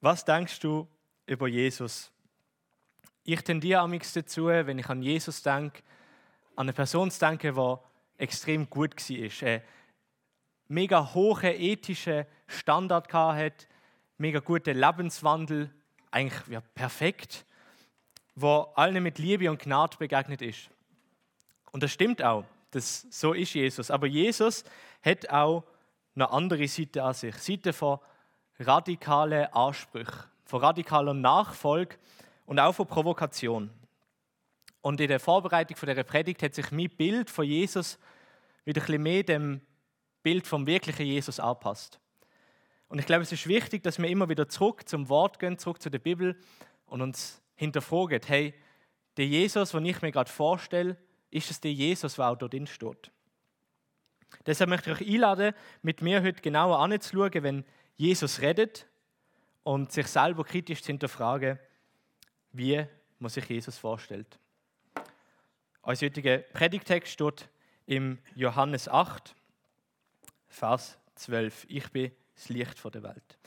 Was denkst du über Jesus? Ich tendiere amix dazu, wenn ich an Jesus denke, an eine Person zu denken, die extrem gut war, einen mega hohen ethischen Standard hatte, mega guten Lebenswandel, eigentlich ja, perfekt, wo allen mit Liebe und Gnade begegnet ist. Und das stimmt auch, das, so ist Jesus. Aber Jesus hat auch eine andere Seite an sich, Seite von radikalen Ansprüchen, von radikaler Nachfolge und auch von Provokation. Und in der Vorbereitung von der Predigt hat sich mein Bild von Jesus wieder ein bisschen mehr dem Bild vom wirklichen Jesus anpasst. Und ich glaube, es ist wichtig, dass wir immer wieder zurück zum Wort gehen, zurück zu der Bibel und uns hinterfragen, hey, der Jesus, den ich mir gerade vorstelle, ist es der Jesus, der auch dort steht? Deshalb möchte ich euch einladen, mit mir heute genauer anzuschauen, wenn Jesus redet und sich selber kritisch zu hinterfragen, wie man sich Jesus vorstellt. Als heutiger Predigtext steht im Johannes 8, Vers 12. Ich bin das Licht vor der Welt.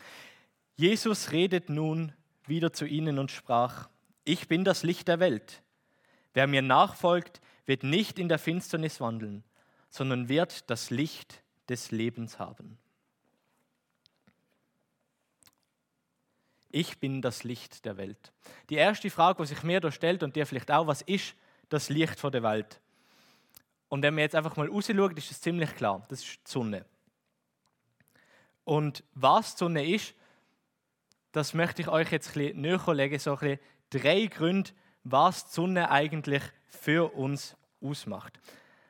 Jesus redet nun wieder zu ihnen und sprach, ich bin das Licht der Welt. Wer mir nachfolgt, wird nicht in der Finsternis wandeln, sondern wird das Licht des Lebens haben. Ich bin das Licht der Welt. Die erste Frage, die sich mir da stellt und dir vielleicht auch, was ist das Licht vor der Welt? Und wenn wir jetzt einfach mal rausschauen, ist es ziemlich klar. Das ist die Sonne. Und was die Sonne ist, das möchte ich euch jetzt ein bisschen näher legen, so ein bisschen drei Gründe, was die Sonne eigentlich für uns ausmacht.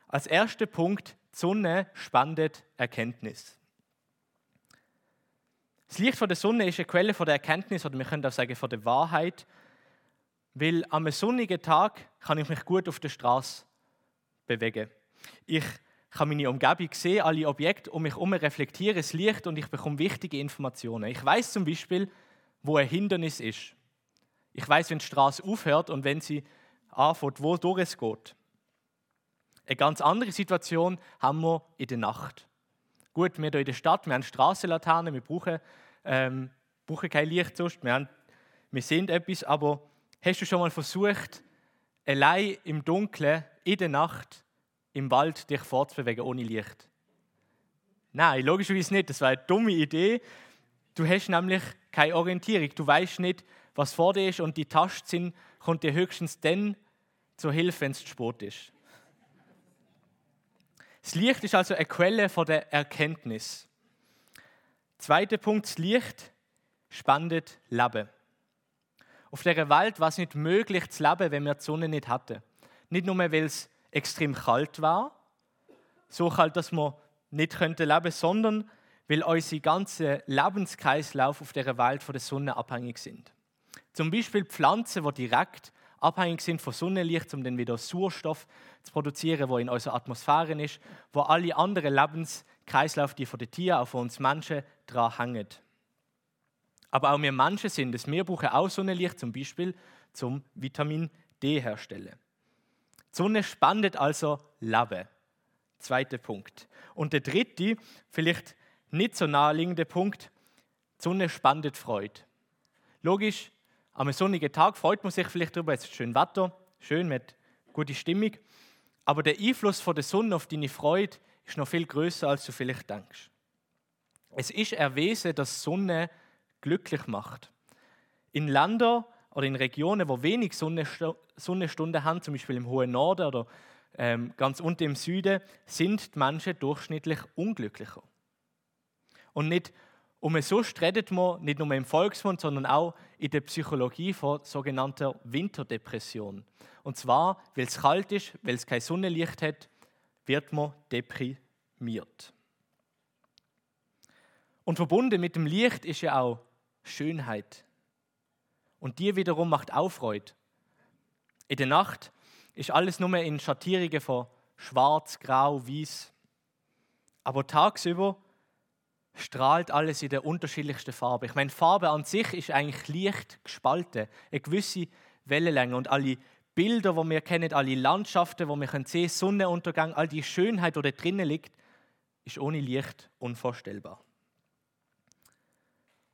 Als erster Punkt, die Sonne spendet Erkenntnis. Das Licht von der Sonne ist eine Quelle von der Erkenntnis, oder wir können auch sagen von der Wahrheit, weil am sonnigen Tag kann ich mich gut auf der Straße bewegen. Ich kann meine Umgebung sehen, alle Objekte um mich herum reflektieren das Licht und ich bekomme wichtige Informationen. Ich weiß zum Beispiel, wo ein Hindernis ist. Ich weiß, wenn die Straße aufhört und wenn sie anfängt, wo durch es geht. Eine ganz andere Situation haben wir in der Nacht. Gut, wir hier in der Stadt, wir haben Straßenlaternen, wir brauchen, ähm, brauchen kein Licht sonst, wir, haben, wir sehen etwas, aber hast du schon mal versucht, allein im Dunkeln, in der Nacht, im Wald dich fortzubewegen ohne Licht? Nein, logischerweise nicht, das war eine dumme Idee. Du hast nämlich keine Orientierung, du weißt nicht, was vor dir ist und die Tastsinn kommt dir höchstens dann zur Hilfe, wenn es zu spät ist. Das Licht ist also eine Quelle von der Erkenntnis. Zweiter Punkt, das Licht spendet Leben. Auf der Welt war es nicht möglich zu leben, wenn wir die Sonne nicht hatten. Nicht nur, weil es extrem kalt war, so kalt, dass wir nicht leben könnten, sondern weil unser ganzer Lebenskreislauf auf der Welt von der Sonne abhängig sind. Zum Beispiel Pflanzen, die direkt abhängig sind von Sonnenlicht, um dann wieder Sauerstoff zu produzieren, wo in unserer Atmosphäre ist, wo alle anderen Lebenskreislauf, die von den Tieren, auch von uns Menschen, dran hängen. Aber auch wir Menschen sind es. Wir brauchen auch Sonnenlicht, zum Beispiel zum Vitamin D herstellen. Die Sonne spendet also Leben. Zweiter Punkt. Und der dritte, vielleicht nicht so naheliegende Punkt, die Sonne spendet Freude. Logisch, am sonnigen Tag freut man sich vielleicht darüber, es ist schön Wetter, schön mit guter Stimmung. Aber der Einfluss von der Sonne auf deine Freude ist noch viel größer, als du vielleicht denkst. Es ist erwiesen, dass Sonne glücklich macht. In Ländern oder in Regionen, wo wenig Sonnenstunden haben, zum Beispiel im hohen Norden oder ähm, ganz unten im Süden, sind die Menschen durchschnittlich unglücklicher. Und nicht und sonst redet man nicht nur im Volksmund, sondern auch in der Psychologie von sogenannter Winterdepression. Und zwar, weil es kalt ist, weil es kein Sonnenlicht hat, wird man deprimiert. Und verbunden mit dem Licht ist ja auch Schönheit. Und die wiederum macht auch Freude. In der Nacht ist alles nur in Schattierungen von schwarz, grau, weiß. Aber tagsüber strahlt alles in der unterschiedlichsten Farbe. Ich meine, Farbe an sich ist eigentlich leicht gespalten, eine gewisse Wellenlänge und alle Bilder, die wir kennen, alle Landschaften, wo wir sehen können, Sonnenuntergang, all die Schönheit, die da drinnen liegt, ist ohne Licht unvorstellbar.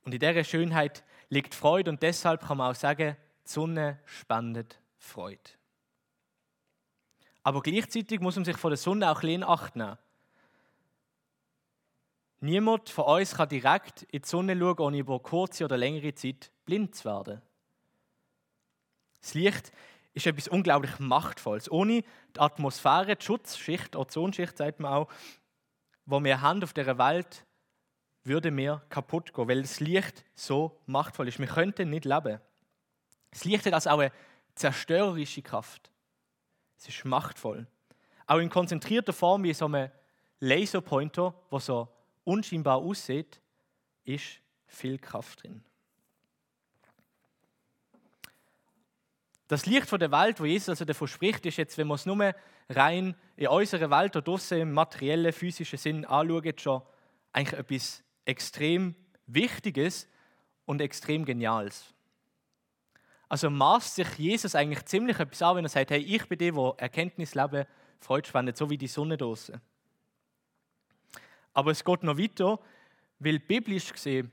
Und in dieser Schönheit liegt Freude und deshalb kann man auch sagen, die Sonne spendet Freude. Aber gleichzeitig muss man sich von der Sonne auch ein bisschen in Acht nehmen. Niemand von uns kann direkt in die Sonne schauen, ohne über kurze oder längere Zeit blind zu werden. Das Licht ist etwas unglaublich Machtvolles. Ohne die Atmosphäre, die Schutzschicht, Ozonschicht sagt man auch, wo wir haben auf dieser Welt, würde mir kaputt gehen, weil das Licht so machtvoll ist. Wir könnten nicht leben. Das Licht hat also auch eine zerstörerische Kraft. Es ist machtvoll. Auch in konzentrierter Form wie so ein Laserpointer, der so unscheinbar aussieht, ist viel Kraft drin. Das Licht von der Welt, wo Jesus also davon spricht, ist jetzt, wenn man es nur rein in unserer Welt oder draussen im materiellen, physischen Sinn anschaut, schon eigentlich etwas extrem Wichtiges und extrem Geniales. Also maßt sich Jesus eigentlich ziemlich etwas an, wenn er sagt, hey, ich bin der, der Erkenntnis leben, Freude spendet, so wie die Sonne draußen. Aber es geht noch weiter, weil biblisch gesehen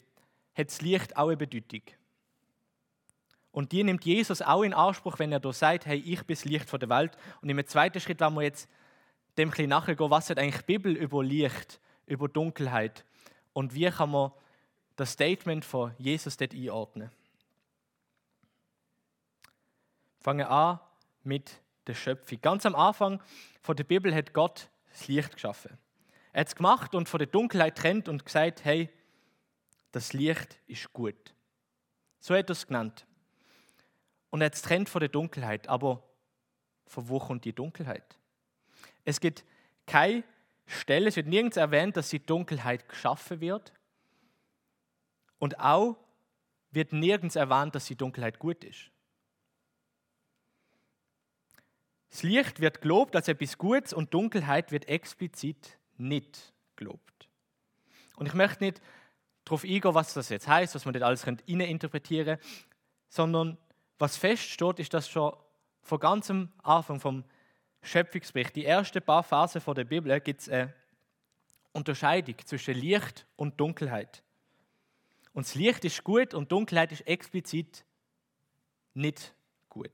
hat das Licht auch eine Bedeutung. Und die nimmt Jesus auch in Anspruch, wenn er da sagt, hey, ich bin das Licht der Welt. Und im zweiten Schritt wollen wir jetzt dem ein bisschen nachgehen, was hat eigentlich die Bibel über Licht, über Dunkelheit und wie kann man das Statement von Jesus dort einordnen. Fangen an mit der Schöpfung. Ganz am Anfang von der Bibel hat Gott das Licht geschaffen. Er hat es gemacht und von der Dunkelheit trennt und gesagt, hey, das Licht ist gut. So hat er es genannt. Und er hat es trennt von der Dunkelheit. Aber von wo kommt die Dunkelheit? Es gibt keine Stelle, es wird nirgends erwähnt, dass die Dunkelheit geschaffen wird. Und auch wird nirgends erwähnt, dass die Dunkelheit gut ist. Das Licht wird gelobt als etwas Gutes und Dunkelheit wird explizit nicht gelobt. Und ich möchte nicht darauf eingehen, was das jetzt heißt, was man das alles interpretieren könnte, sondern was feststeht, ist, dass schon von ganzem Anfang vom Schöpfungsbericht, die ersten paar Phasen der Bibel, gibt es eine Unterscheidung zwischen Licht und Dunkelheit. Und das Licht ist gut und Dunkelheit ist explizit nicht gut,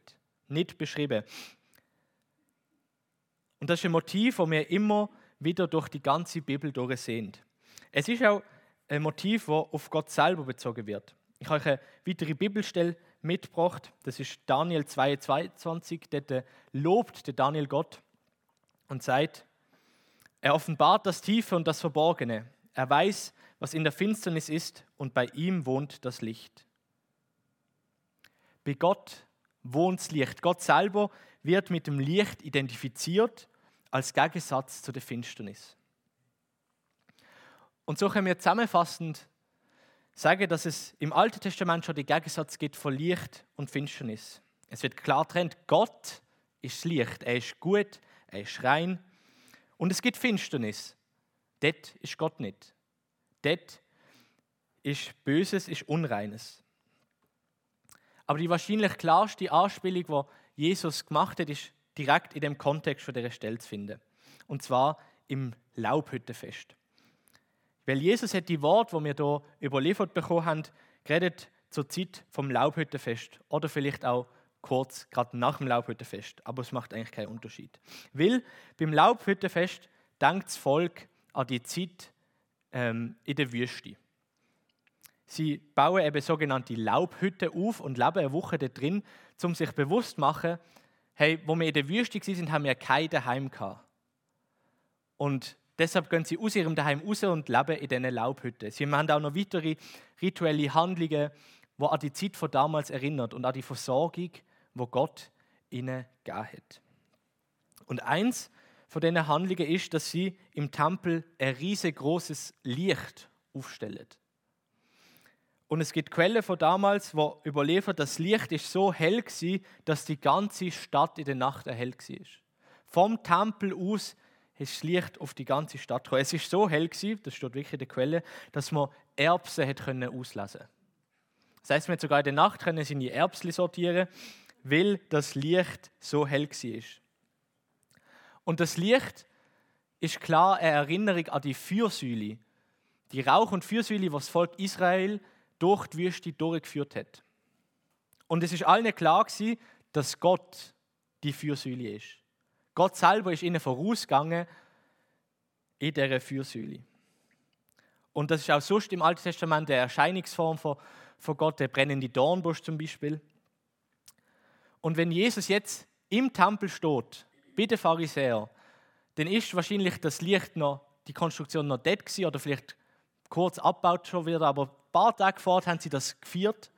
nicht beschrieben. Und das ist ein Motiv, das wir immer wieder durch die ganze Bibel durchsehen. Es ist auch ein Motiv, das auf Gott selber bezogen wird. Ich habe euch eine weitere Bibelstelle mitgebracht. Das ist Daniel 2,22. Dort lobt der Daniel Gott und sagt, er offenbart das Tiefe und das Verborgene. Er weiß, was in der Finsternis ist und bei ihm wohnt das Licht. Bei Gott wohnt das Licht. Gott selber wird mit dem Licht identifiziert als Gegensatz zu der Finsternis. Und so können wir zusammenfassend sagen, dass es im Alten Testament schon den Gegensatz gibt von Licht und Finsternis. Es wird klar trennt, Gott ist Licht, er ist gut, er ist rein. Und es gibt Finsternis. Dort ist Gott nicht. Dort ist Böses, ist Unreines. Aber die wahrscheinlich klarste Anspielung, die Jesus gemacht hat, ist direkt in dem Kontext von dieser Stelle zu finden. Und zwar im Laubhüttenfest. Weil Jesus hat die Worte, die wir hier überliefert bekommen haben, geredet zur Zeit vom Laubhüttenfest oder vielleicht auch kurz gerade nach dem Laubhüttenfest. Aber es macht eigentlich keinen Unterschied. Weil beim Laubhüttenfest denkt das Volk an die Zeit ähm, in der Wüste. Sie bauen eben sogenannte Laubhütten auf und leben eine Woche da drin, um sich bewusst zu machen, hey, wo wir in der Wüste waren, haben wir kein Daheim gehabt. Und deshalb gehen sie aus ihrem Daheim raus und leben in diesen Laubhütten. Sie haben auch noch weitere rituelle Handlungen, die an die Zeit von damals erinnert und an die Versorgung, wo Gott ihnen gegeben hat. Und eins von diesen Handlungen ist, dass sie im Tempel ein riesengroßes Licht aufstellen. Und es gibt Quellen von damals, wo überliefert, das Licht ist so hell war, dass die ganze Stadt in der Nacht erhellt war. Vom Tempel aus ist das Licht auf die ganze Stadt gekommen. Es ist so hell gewesen, das steht wirklich in der Quelle, dass man Erbsen hat können auslesen. Das heißt, man sogar in der Nacht können seine Erbsen sortieren, weil das Licht so hell war. Und das Licht ist klar eine Erinnerung an die Fürsäule. Die Rauch- und Fürsäule, die das Volk Israel durch die Wüste durchgeführt hat. Und es ist allen klar gewesen, dass Gott die Fürsäule ist. Gott selber ist ihnen vorausgegangen in dieser Fürsäule. Und das ist auch sonst im Alten Testament eine Erscheinungsform von, von Gott, der brennende Dornbusch zum Beispiel. Und wenn Jesus jetzt im Tempel steht, bei den Pharisäern, dann ist wahrscheinlich das Licht noch, die Konstruktion noch dort gewesen, oder vielleicht kurz abgebaut schon wieder, aber ein paar Tage vorher haben sie das gefeiert.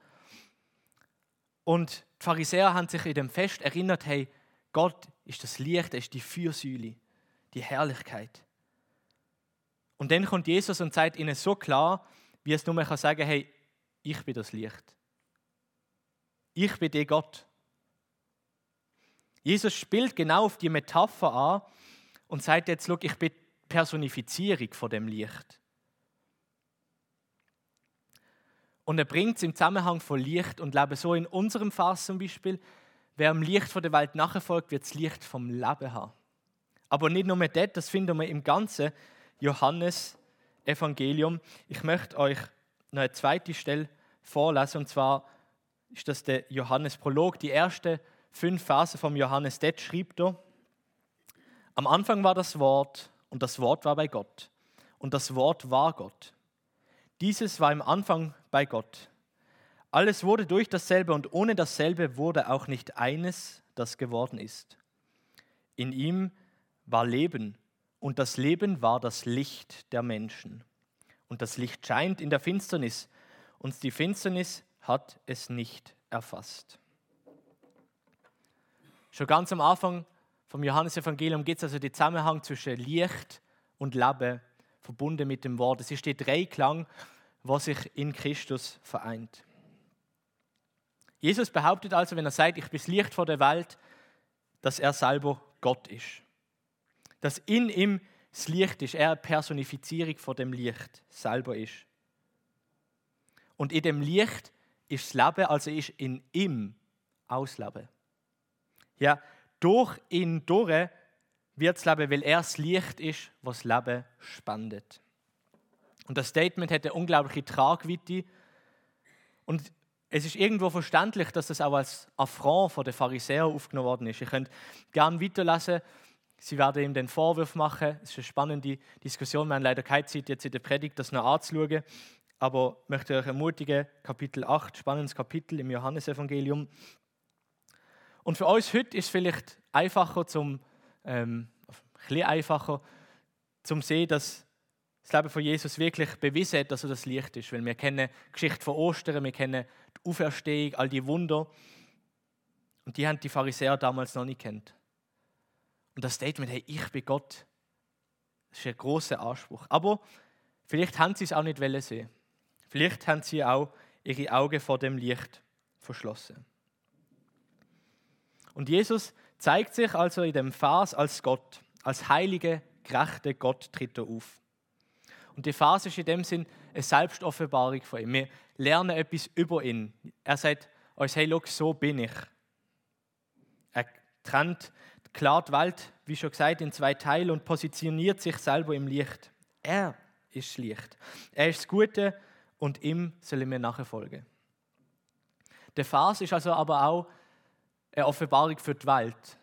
Und die Pharisäer haben sich in dem Fest erinnert, hey, Gott ist das Licht, er ist die Fürsäule, die Herrlichkeit. Und dann kommt Jesus und sagt ihnen so klar, wie es nur mehr kann sagen, hey, ich bin das Licht. Ich bin der Gott. Jesus spielt genau auf die Metapher an und sagt jetzt, look, ich bin Personifizierung von dem Licht. Und er bringt es im Zusammenhang von Licht und Leben. So in unserem Fass zum Beispiel, wer dem Licht von der Welt nachfolgt, wird das Licht vom Leben haben. Aber nicht nur das, das finden wir im ganzen Johannes-Evangelium. Ich möchte euch noch eine zweite Stelle vorlesen, und zwar ist das der Johannes-Prolog, die erste fünf Verse vom Johannes. Dort schrieb er, am Anfang war das Wort und das Wort war bei Gott und das Wort war Gott. Dieses war im Anfang bei Gott. Alles wurde durch dasselbe und ohne dasselbe wurde auch nicht eines, das geworden ist. In ihm war Leben und das Leben war das Licht der Menschen. Und das Licht scheint in der Finsternis und die Finsternis hat es nicht erfasst. Schon ganz am Anfang vom Johannesevangelium geht es also den Zusammenhang zwischen Licht und Leben verbunden mit dem Wort. Es ist der Dreiklang, was sich in Christus vereint. Jesus behauptet also, wenn er sagt, ich bin das Licht vor der Welt, dass er selber Gott ist. Dass in ihm das Licht ist, er eine Personifizierung von dem Licht selber ist. Und in dem Licht ist das Leben, also ist in ihm Ausleben. Ja, durch ihn durch wird das Leben, weil er das Licht ist, was das Leben spendet. Und das Statement hat eine unglaubliche Tragweite. Und es ist irgendwo verständlich, dass das auch als Affront von den Pharisäern aufgenommen worden ist. Ihr könnt gerne weiterlesen. Sie werden ihm den Vorwurf machen. Es ist eine spannende Diskussion. Wir haben leider keine Zeit, jetzt in der Predigt das noch anzuschauen. Aber ich möchte euch ermutigen, Kapitel 8, spannendes Kapitel im Johannesevangelium. Und für uns heute ist es vielleicht einfacher, zum, ähm, ein bisschen einfacher, zum sehen, dass das Leben von Jesus wirklich bewiesen hat, dass er das Licht ist. Weil wir kennen die Geschichte von Ostern, wir kennen die Auferstehung, all die Wunder. Und die haben die Pharisäer damals noch nicht kennt. Und das Statement, hey, ich bin Gott, das ist ein großer Anspruch. Aber vielleicht haben sie es auch nicht sehen. Vielleicht haben sie auch ihre Augen vor dem Licht verschlossen. Und Jesus zeigt sich also in dem Vers als Gott, als heilige, gerechte Gott tritt er auf. Und die Phase ist in dem Sinn eine Selbstoffenbarung von ihm. Wir lernen etwas über ihn. Er sagt uns, hey, look, so bin ich. Er trennt klar die Welt, wie schon gesagt, in zwei Teile und positioniert sich selber im Licht. Er ist Licht. Er ist das Gute und ihm sollen wir nachfolgen. Der Vers ist also aber auch eine Offenbarung für die Welt.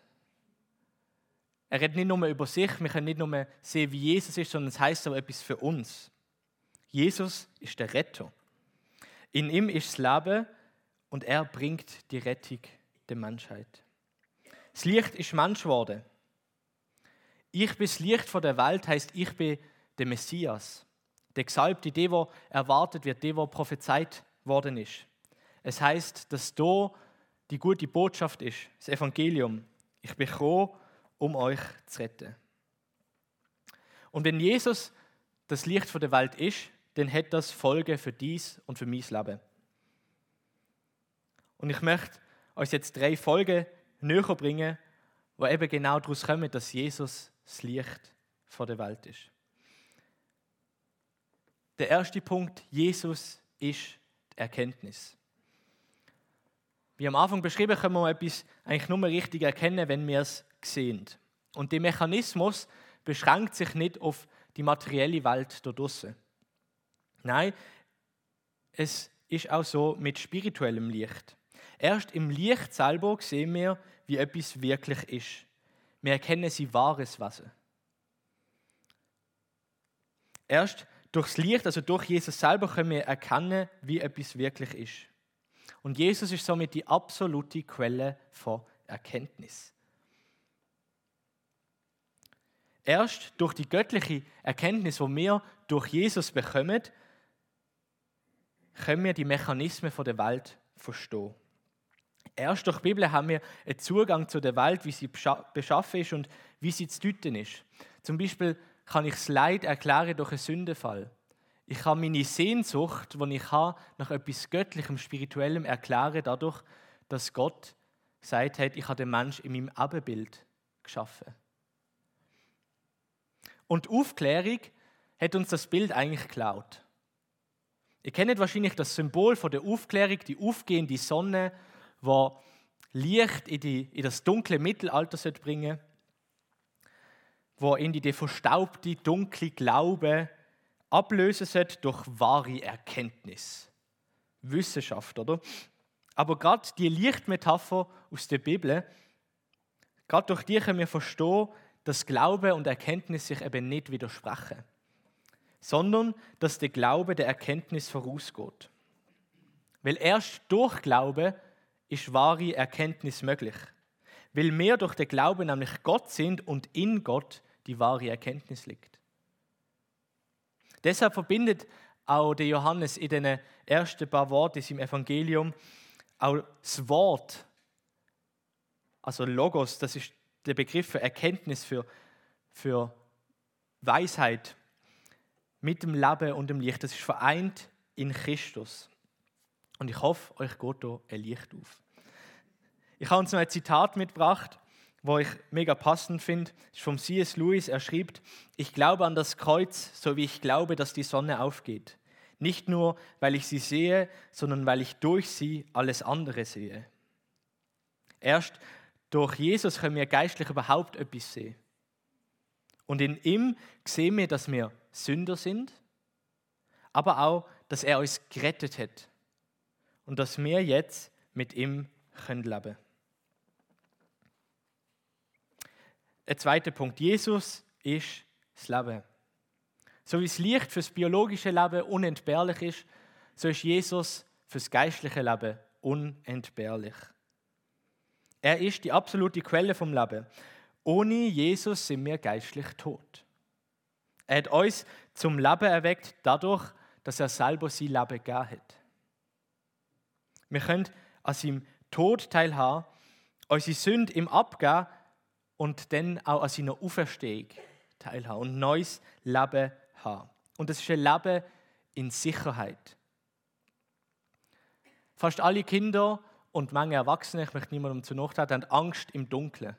Er redet nicht nur über sich, wir können nicht nur sehen, wie Jesus ist, sondern es heißt auch etwas für uns. Jesus ist der Retter. In ihm ist das Leben und er bringt die Rettung der Menschheit. Das Licht ist Mensch geworden. Ich bin das Licht von der Welt, heißt ich bin der Messias, der Gesalbte, der, der erwartet wird, der, der prophezeit worden ist. Es heißt, dass da die gute Botschaft ist, das Evangelium. Ich bin gekommen, um euch zu retten. Und wenn Jesus das Licht von der Welt ist, dann hat das Folge für dies und für mein Leben. Und ich möchte euch jetzt drei Folgen näher bringen, wo eben genau daraus kommen, dass Jesus das Licht von der Welt ist. Der erste Punkt, Jesus ist die Erkenntnis. Wie am Anfang beschrieben, können wir etwas eigentlich nur richtig erkennen, wenn wir es sehen. Und der Mechanismus beschränkt sich nicht auf die materielle Welt da draußen. Nein, es ist auch so mit spirituellem Licht. Erst im Licht selber sehen wir, wie etwas wirklich ist. Wir erkennen sie wahres Wesen. Erst durchs Licht, also durch Jesus selber, können wir erkennen, wie etwas wirklich ist. Und Jesus ist somit die absolute Quelle von Erkenntnis. Erst durch die göttliche Erkenntnis, die wir durch Jesus bekommen, können wir die Mechanismen der Welt verstehen. Erst durch die Bibel haben wir einen Zugang zu der Welt, wie sie beschaffen ist und wie sie zu deuten ist. Zum Beispiel kann ich das Leid erklären durch einen Sündenfall. Ich kann meine Sehnsucht, die ich habe, nach etwas Göttlichem, Spirituellem erklären, dadurch, dass Gott gesagt hat, ich habe den Mensch in meinem Ebenbild geschaffen. Und Aufklärung hat uns das Bild eigentlich geklaut. Ihr kennt wahrscheinlich das Symbol von der Aufklärung, die aufgehende Sonne, wo Licht in, die, in das dunkle Mittelalter bringen wo in die verstaubte, dunkle Glaube ablösen sollte durch wahre Erkenntnis. Wissenschaft, oder? Aber gerade die Lichtmetapher aus der Bibel, gerade durch die können wir verstehen, dass Glaube und Erkenntnis sich eben nicht widersprechen, sondern dass der Glaube der Erkenntnis vorausgeht. Weil erst durch Glaube ist wahre Erkenntnis möglich. Weil wir durch den Glauben nämlich Gott sind und in Gott die wahre Erkenntnis liegt. Deshalb verbindet auch der Johannes in den ersten paar Worten im Evangelium auch das Wort, also Logos, das ist der Begriff für Erkenntnis, für, für Weisheit, mit dem Leben und dem Licht. Das ist vereint in Christus. Und ich hoffe, euch geht hier ein Licht auf. Ich habe uns noch ein Zitat mitgebracht, wo ich mega passend finde. Das ist vom C.S. Lewis. Er schrieb: Ich glaube an das Kreuz, so wie ich glaube, dass die Sonne aufgeht. Nicht nur, weil ich sie sehe, sondern weil ich durch sie alles andere sehe. Erst durch Jesus können wir geistlich überhaupt etwas sehen. Und in ihm sehen wir, dass wir Sünder sind, aber auch, dass er uns gerettet hat und dass wir jetzt mit ihm können leben können. Ein zweiter Punkt. Jesus ist das Leben. So wie das Licht fürs biologische Leben unentbehrlich ist, so ist Jesus fürs geistliche Leben unentbehrlich. Er ist die absolute Quelle vom Leben. Ohne Jesus sind wir geistlich tot. Er hat uns zum Leben erweckt dadurch, dass er selber sein Leben gegeben hat. Wir können an seinem Tod teilhaben, unsere Sünde im Abgeben und dann auch an seiner Auferstehung teilhaben und neues Leben haben. Und das ist ein Leben in Sicherheit. Fast alle Kinder und manche Erwachsene, ich möchte niemandem zu Nacht haben Angst im Dunkeln.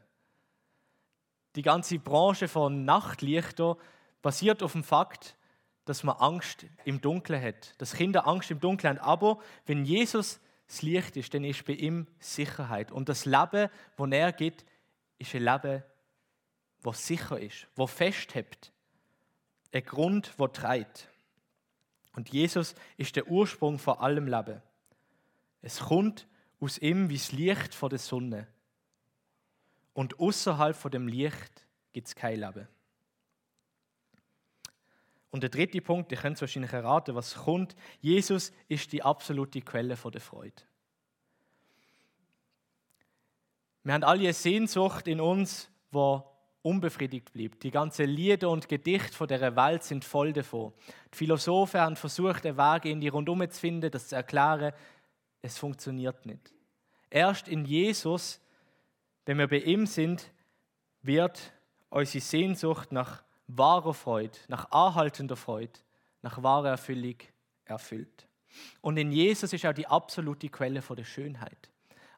Die ganze Branche von Nachtlichter basiert auf dem Fakt, dass man Angst im Dunkeln hat, dass Kinder Angst im Dunkeln haben. Aber wenn Jesus das Licht ist, dann ist bei ihm Sicherheit. Und das Leben, das er gibt, ist ein Leben, das sicher ist, das festhebt. Ein Grund, der treibt. Und Jesus ist der Ursprung von allem Leben. Es kommt aus ihm wie das Licht von der Sonne. Und außerhalb von dem Licht gibt es kein Leben. Und der dritte Punkt, ihr könnt es wahrscheinlich erraten, was kommt. Jesus ist die absolute Quelle der Freude. Wir haben alle eine Sehnsucht in uns, die unbefriedigt bleibt. Die ganzen Lieder und Gedichte von der Welt sind voll davon. Die Philosophen haben versucht, einen Weg in die Rundum zu finden, das zu erklären. Es funktioniert nicht. Erst in Jesus, wenn wir bei ihm sind, wird unsere Sehnsucht nach wahrer Freude, nach anhaltender Freude, nach wahrer Erfüllung erfüllt. Und in Jesus ist auch die absolute Quelle der Schönheit.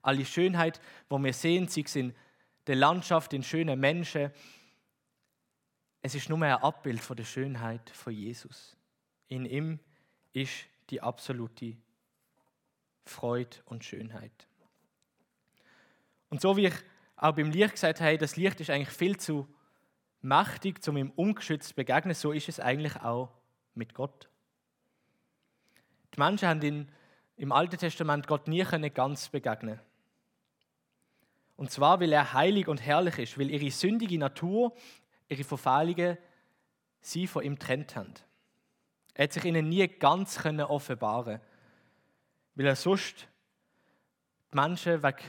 Alle Schönheit, wo wir sehen, sie sind der Landschaft, in schönen Menschen. Es ist nur ein Abbild von der Schönheit von Jesus. In ihm ist die absolute Freude und Schönheit. Und so wie ich auch beim Licht gesagt habe, das Licht ist eigentlich viel zu mächtig, um ihm ungeschützt zu begegnen, so ist es eigentlich auch mit Gott. Die Menschen haben ihn im Alten Testament Gott nie ganz begegnen Und zwar, weil er heilig und herrlich ist, weil ihre sündige Natur, ihre Verfehlungen sie von ihm trennt haben. Er hat sich ihnen nie ganz können offenbaren weil er sonst die Menschen wegen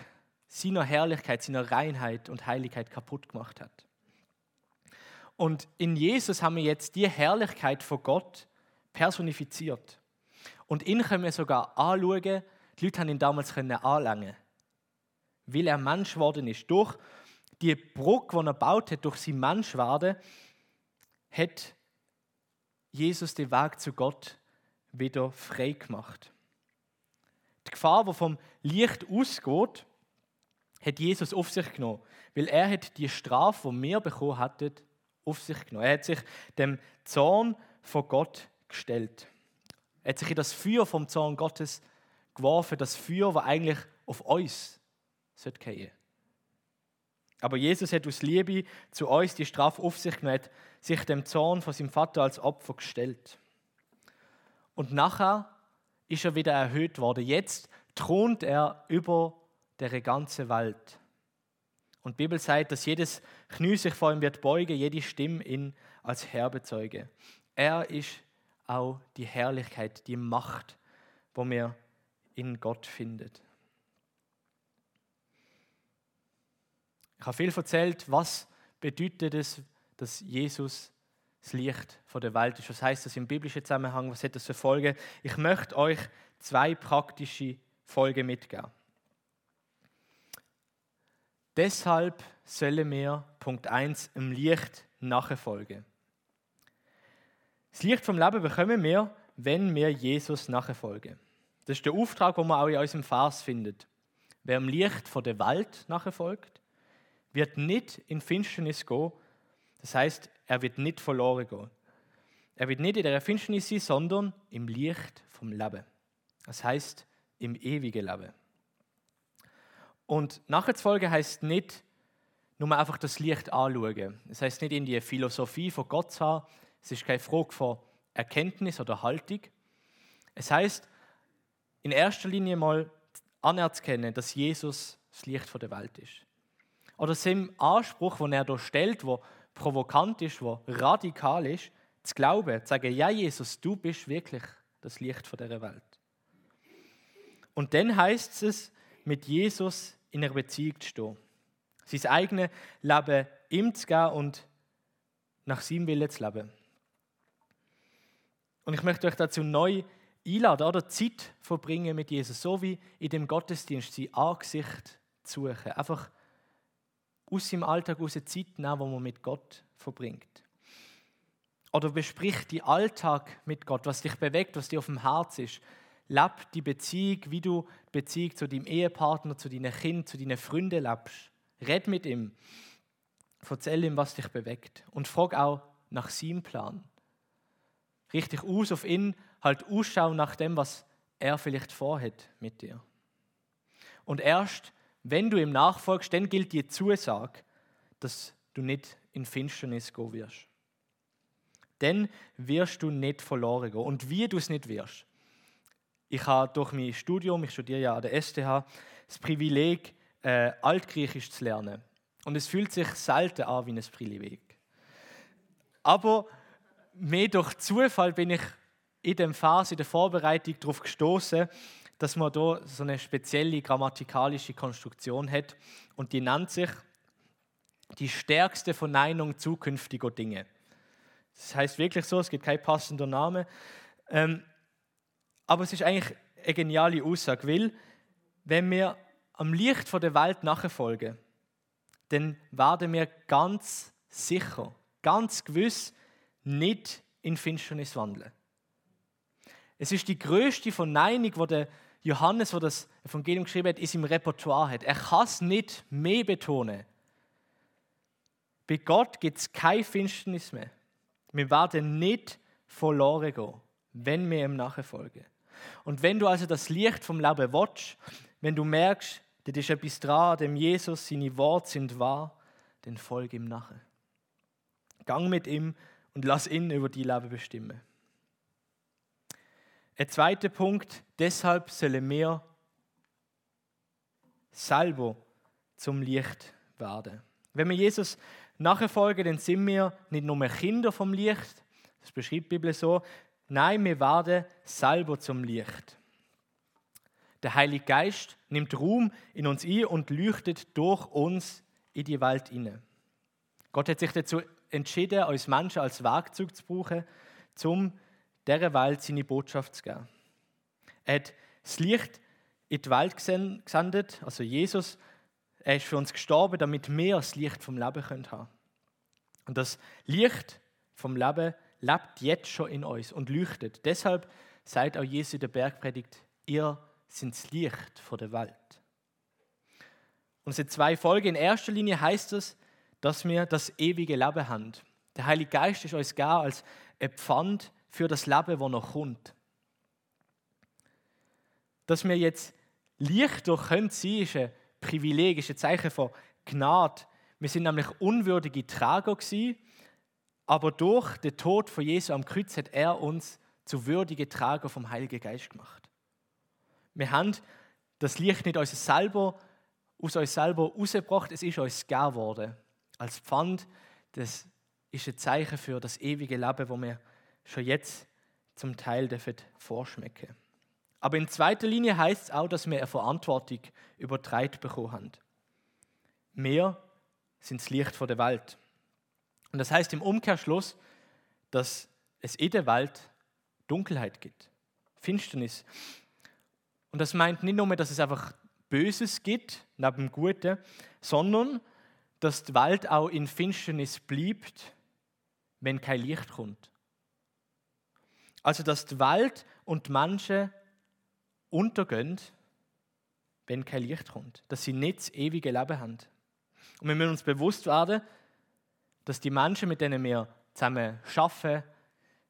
seiner Herrlichkeit, seiner Reinheit und Heiligkeit kaputt gemacht hat. Und in Jesus haben wir jetzt die Herrlichkeit von Gott personifiziert. Und ihn können wir sogar anschauen, die Leute haben ihn damals anlangen weil er Mensch geworden ist. Durch die Brücke, die er baut hat, durch sein Menschwerden, hat Jesus den Weg zu Gott wieder frei gemacht. Gefahr, die vom Licht ausgeht, hat Jesus auf sich genommen, weil er hat die Strafe, die wir bekommen hatten, auf sich genommen. Er hat sich dem Zorn von Gott gestellt. Er hat sich in das Feuer vom Zorn Gottes geworfen, das Feuer, das eigentlich auf uns sollte fallen. Aber Jesus hat aus Liebe zu uns die Strafe auf sich genommen, sich dem Zorn von seinem Vater als Opfer gestellt. Und nachher ist er wieder erhöht worden. Jetzt thront er über der ganzen Welt. Und die Bibel sagt, dass jedes Knie sich vor ihm wird beugen, jede Stimme ihn als Herr bezeuge. Er ist auch die Herrlichkeit, die Macht, wo mir in Gott findet. Ich habe viel erzählt, was bedeutet es, dass Jesus das Licht der Welt ist. Was heißt das im biblischen Zusammenhang? Was hat das für Folgen? Ich möchte euch zwei praktische Folgen mitgeben. Deshalb sollen wir, Punkt 1, im Licht nachfolgen. Das Licht vom Leben bekommen wir, wenn wir Jesus nachfolgen. Das ist der Auftrag, den man auch in unserem Vers findet. Wer im Licht von der Welt nachfolgt, wird nicht in Finsternis gehen. Das heißt, er wird nicht verloren gehen. Er wird nicht in der Finsternis sein, sondern im Licht vom Leben. Das heißt, im ewigen Leben. Und nachfolgen heißt nicht nur einfach das Licht anschauen. Es heißt nicht in die Philosophie von Gott zu haben, es ist keine Frage von Erkenntnis oder Haltung. Es heißt, in erster Linie mal anerkennen, dass Jesus das Licht der Welt ist. Oder seinem Anspruch, den er da stellt, der provokant ist, der radikal ist, zu glauben, zu sagen, ja Jesus, du bist wirklich das Licht der Welt. Und dann heißt es, mit Jesus in einer Beziehung zu stehen. Sein eigenes Leben ihm zu geben und nach seinem Willen zu leben. Und ich möchte euch dazu neu einladen oder Zeit verbringen mit Jesus, so wie in dem Gottesdienst sein Angesicht zu suchen. Einfach aus seinem Alltag aus Zeit nehmen, wo man mit Gott verbringt. Oder besprich die Alltag mit Gott, was dich bewegt, was dir auf dem Herz ist. Leb die Beziehung, wie du die Beziehung zu deinem Ehepartner, zu deinen Kindern, zu deinen Freunden lebst. Red mit ihm. Erzähl ihm, was dich bewegt. Und frag auch nach seinem Plan richtig aus auf ihn, halt Ausschau nach dem, was er vielleicht vorhat mit dir. Und erst, wenn du ihm nachfolgst, dann gilt die Zusage, dass du nicht in Finsternis gehen wirst. Dann wirst du nicht verloren gehen. Und wie du es nicht wirst. Ich habe durch mein Studium, ich studiere ja an der STH, das Privileg, äh, Altgriechisch zu lernen. Und es fühlt sich selten an wie ein Privileg. Aber mehr durch Zufall bin ich in dem Phase, in der Vorbereitung darauf gestoßen, dass man da so eine spezielle grammatikalische Konstruktion hat und die nennt sich die stärkste Verneinung zukünftiger Dinge. Das heißt wirklich so, es gibt kein passender Name. Ähm, aber es ist eigentlich eine geniale Aussage, weil wenn wir am Licht von der Welt nachfolgen, dann werden wir ganz sicher, ganz gewiss nicht in Finsternis wandeln. Es ist die größte Verneinung, die der Johannes, der das Evangelium geschrieben hat, in seinem Repertoire hat. Er kann es nicht mehr betonen. Bei Gott gibt es keine Finsternis mehr. Wir werden nicht verloren gehen, wenn wir ihm nachfolgen. Und wenn du also das Licht vom Leben watch, wenn du merkst, da ist etwas dran, dem Jesus, seine Worte sind wahr, dann folge ihm nachher. Gang mit ihm und lass ihn über die Leben bestimmen. Ein zweiter Punkt, deshalb sollen wir selber zum Licht werden. Wenn wir Jesus nachfolgen, dann sind wir nicht nur Kinder vom Licht, das beschreibt die Bibel so, nein, wir werden selber zum Licht. Der Heilige Geist nimmt Ruhm in uns ein und leuchtet durch uns in die Welt hinein. Gott hat sich dazu entschieden, uns Menschen als Werkzeug zu brauchen, um dieser Welt seine Botschaft zu geben. Er hat das Licht in die Welt gesendet, also Jesus. Er ist für uns gestorben, damit wir das Licht vom Leben haben können. Und das Licht vom Leben lebt jetzt schon in uns und leuchtet. Deshalb sagt auch Jesus in der Bergpredigt, ihr sind das Licht vor der Welt. Und es sind zwei Folgen. In erster Linie heißt es, dass wir das ewige Leben haben. Der Heilige Geist ist uns gar als ein Pfand für das Leben, das noch kommt. Dass wir jetzt Licht durch können sein, ist ein Privileg, ist ein Zeichen von Gnade. Wir sind nämlich unwürdige Träger gewesen, aber durch den Tod von Jesu am Kreuz hat er uns zu würdigen Träger vom Heiligen Geist gemacht. Wir haben das Licht nicht aus uns selber, aus uns selber rausgebracht, es ist uns gegeben worden. Als Pfand, das ist ein Zeichen für das ewige Leben, wo wir schon jetzt zum Teil dürfen vorschmecken. Aber in zweiter Linie heißt es auch, dass wir eine Verantwortung übertragen bekommen haben. Wir sind das Licht vor der Welt. Und das heißt im Umkehrschluss, dass es in der Welt Dunkelheit gibt, Finsternis. Und das meint nicht nur, dass es einfach Böses gibt, neben dem Guten, sondern dass die Welt auch in Finsternis bleibt, wenn kein Licht kommt. Also, dass die Welt und die Menschen untergehen, wenn kein Licht kommt. Dass sie nicht das ewige Leben haben. Und wir müssen uns bewusst werden, dass die Menschen, mit denen wir zusammen arbeiten,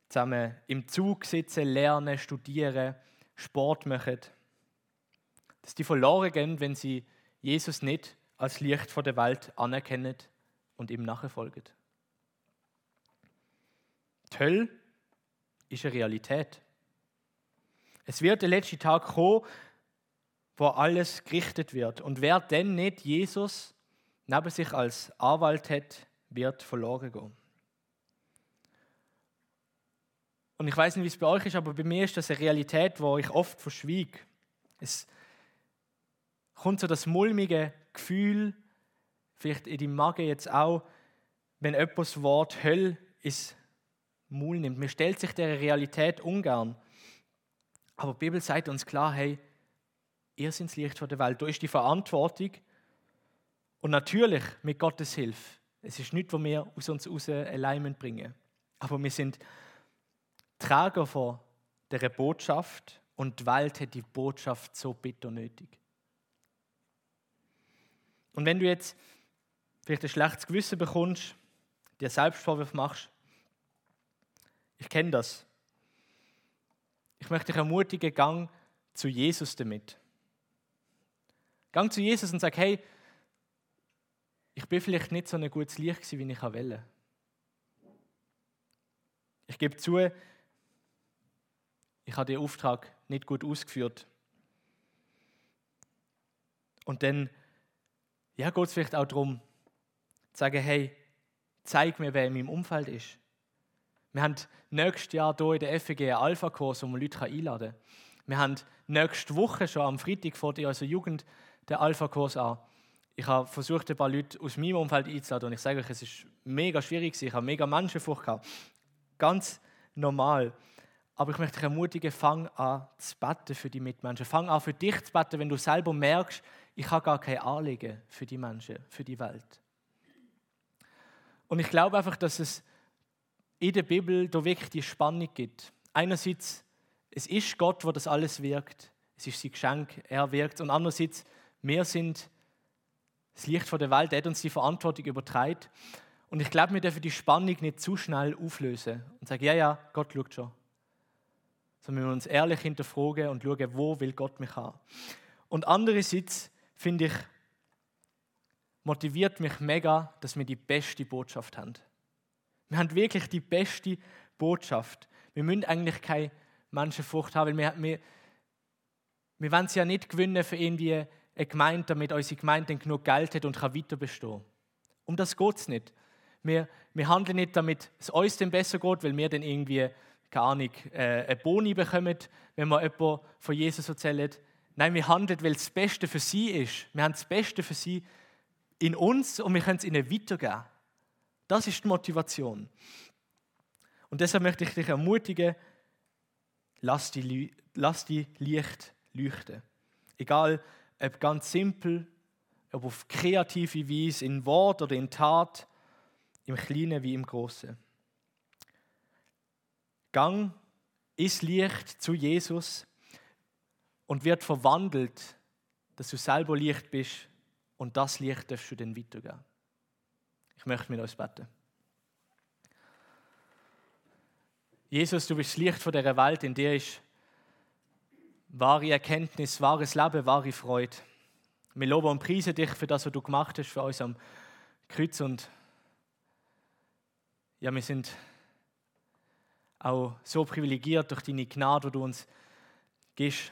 zusammen im Zug sitzen, lernen, studieren, Sport machen, dass die verloren gehen, wenn sie Jesus nicht als Licht vor der Welt anerkennen und ihm nachfolgen. Die Hölle ist eine Realität. Es wird der letzte Tag kommen, wo alles gerichtet wird. Und wer denn nicht Jesus neben sich als Anwalt hat, wird verloren gehen. Und ich weiß nicht, wie es bei euch ist, aber bei mir ist das eine Realität, wo ich oft verschwiege. Es kommt so das mulmige Gefühl, vielleicht in deinem Magen jetzt auch, wenn das Wort Hölle ins Maul nimmt. Man stellt sich der Realität ungern. Aber die Bibel sagt uns klar, hey, ihr seid das Licht der Welt. Da ist die Verantwortung. Und natürlich mit Gottes Hilfe. Es ist nichts, was wir aus uns raus allein bringen. Aber wir sind Träger von dieser Botschaft und die Welt hat die Botschaft so bitter nötig. Und wenn du jetzt vielleicht ein schlechtes Gewissen bekommst, dir Selbstvorwürfe machst, ich kenne das. Ich möchte dich ermutigen, gang zu Jesus damit. Gang zu Jesus und sag, hey, ich bin vielleicht nicht so ein gutes Licht gewesen, wie ich wollte. Ich gebe zu, ich habe den Auftrag nicht gut ausgeführt. Und dann ja, geht es vielleicht auch darum, zu sagen, hey, zeig mir, wer in meinem Umfeld ist. Wir haben nächstes Jahr hier in der FEG einen Alpha-Kurs, wo man Leute einladen kann. Wir haben nächste Woche schon am Freitag vor in unserer Jugend den Alpha-Kurs an. Ich habe versucht, ein paar Leute aus meinem Umfeld einzuladen und ich sage euch, es ist mega schwierig. Ich habe mega Menschenfurcht gehabt. Ganz normal. Aber ich möchte dich ermutigen, fang an zu beten für die Mitmenschen. Fang an für dich zu beten, wenn du selber merkst, ich habe gar kein Anliegen für die Menschen, für die Welt. Und ich glaube einfach, dass es in der Bibel da wirklich die Spannung gibt. Einerseits, es ist Gott, wo das alles wirkt. Es ist sein Geschenk, er wirkt. Und andererseits, wir sind das Licht von der Welt, er hat uns die Verantwortung übertragen. Und ich glaube, wir dürfen die Spannung nicht zu schnell auflösen und sagen, ja, ja, Gott schaut schon. Sondern wir uns ehrlich hinterfragen und schauen, wo will Gott mich haben. Und andererseits finde ich, motiviert mich mega, dass wir die beste Botschaft haben. Wir haben wirklich die beste Botschaft. Wir müssen eigentlich keine Menschenfurcht haben, weil wir, wir, wir wollen sie ja nicht gewinnen für irgendwie eine Gemeinde, damit unsere Gemeinde genug Geld hat und kann weiter bestehen. Um das geht es nicht. Wir, wir handeln nicht, damit es uns dann besser geht, weil wir dann irgendwie, keine Ahnung, äh, eine Boni bekommen, wenn wir jemanden von Jesus erzählen. Nein, wir handeln, weil das Beste für sie ist. Wir haben das Beste für sie in uns und wir können es ihnen weitergeben. Das ist die Motivation. Und deshalb möchte ich dich ermutigen, lass die, lass die Licht leuchten. Egal, ob ganz simpel, ob auf kreative Weise, in Wort oder in Tat, im Kleinen wie im Großen. Gang ist Licht zu Jesus und wird verwandelt, dass du selber Licht bist und das Licht darfst du dann weitergeben. Ich möchte mit uns beten. Jesus, du bist das Licht von dieser Welt, in der ist wahre Erkenntnis, wahres Leben, wahre Freude. Wir loben und preisen dich für das, was du gemacht hast für uns am Kreuz. Und ja, wir sind auch so privilegiert durch deine Gnade, die du uns gibst.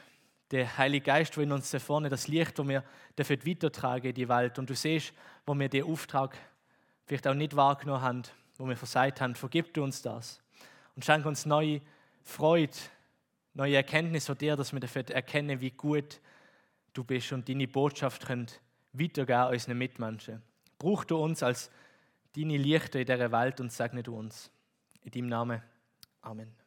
Der Heilige Geist, der in uns da vorne das Licht, das wir dafür weitertragen in die Welt. Und du siehst, wo wir den Auftrag vielleicht auch nicht wahrgenommen haben, wo wir versagt haben, vergib du uns das. Und schenk uns neue Freude, neue Erkenntnis von dir, dass wir dafür erkennen, wie gut du bist und deine Botschaft könnt weitergehen unseren Mitmenschen. Brauch du uns als deine Lichter in dieser Welt und segne du uns. In deinem Namen. Amen.